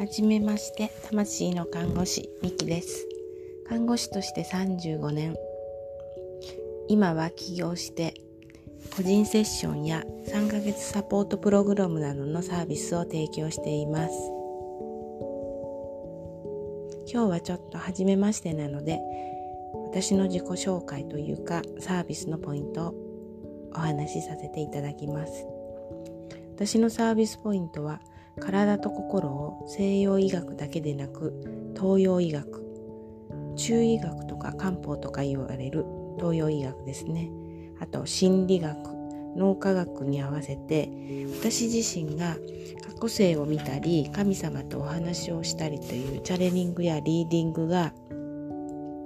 はじめまして魂の看護師ミキです。看護師として35年今は起業して個人セッションや3ヶ月サポートプログラムなどのサービスを提供しています。今日はちょっと初めましてなので私の自己紹介というかサービスのポイントをお話しさせていただきます。私のサービスポイントは体と心を西洋医学だけでなく東洋医学中医学とか漢方とか言われる東洋医学ですね。あと心理学脳科学に合わせて私自身が過去生を見たり神様とお話をしたりというチャレリングやリーディングが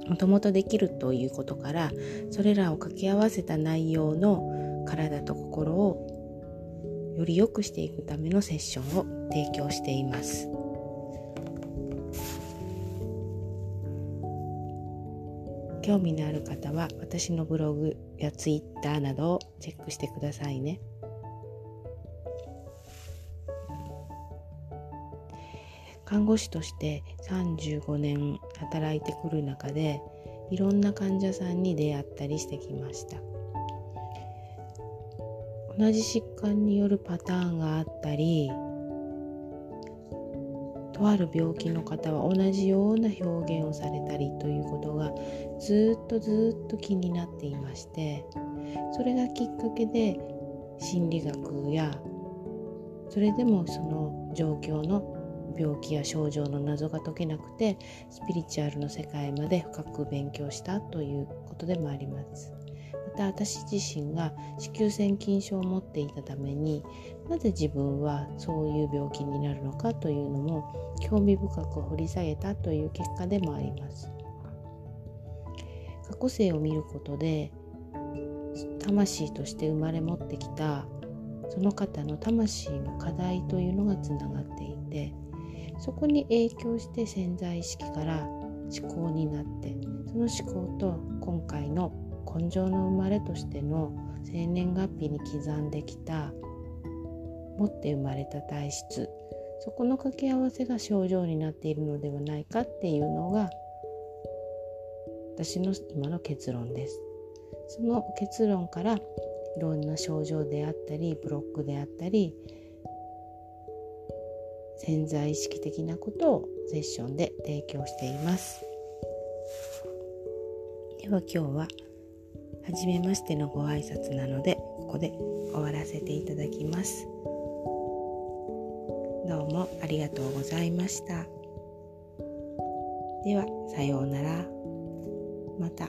もともとできるということからそれらを掛け合わせた内容の体と心をより良くしていくためのセッションを提供しています。興味のある方は私のブログやツイッターなどをチェックしてくださいね。看護師として35年働いてくる中でいろんな患者さんに出会ったりしてきました。同じ疾患によるパターンがあったりとある病気の方は同じような表現をされたりということがずっとずっと気になっていましてそれがきっかけで心理学やそれでもその状況の病気や症状の謎が解けなくてスピリチュアルの世界まで深く勉強したということでもあります。また私自身が子宮腺筋症を持っていたためになぜ自分はそういう病気になるのかというのも興味深く掘り下げたという結果でもあります。過去性を見ることで魂として生まれ持ってきたその方の魂の課題というのがつながっていてそこに影響して潜在意識から思考になってその思考と今回の根性の生まれとしての生年月日に刻んできた持って生まれた体質そこの掛け合わせが症状になっているのではないかっていうのが私の今の結論です。その結論からいろんな症状であったりブロックであったり潜在意識的なことをセッションで提供しています。では今日は初めましてのご挨拶なのでここで終わらせていただきます。どうもありがとうございました。ではさようなら。また。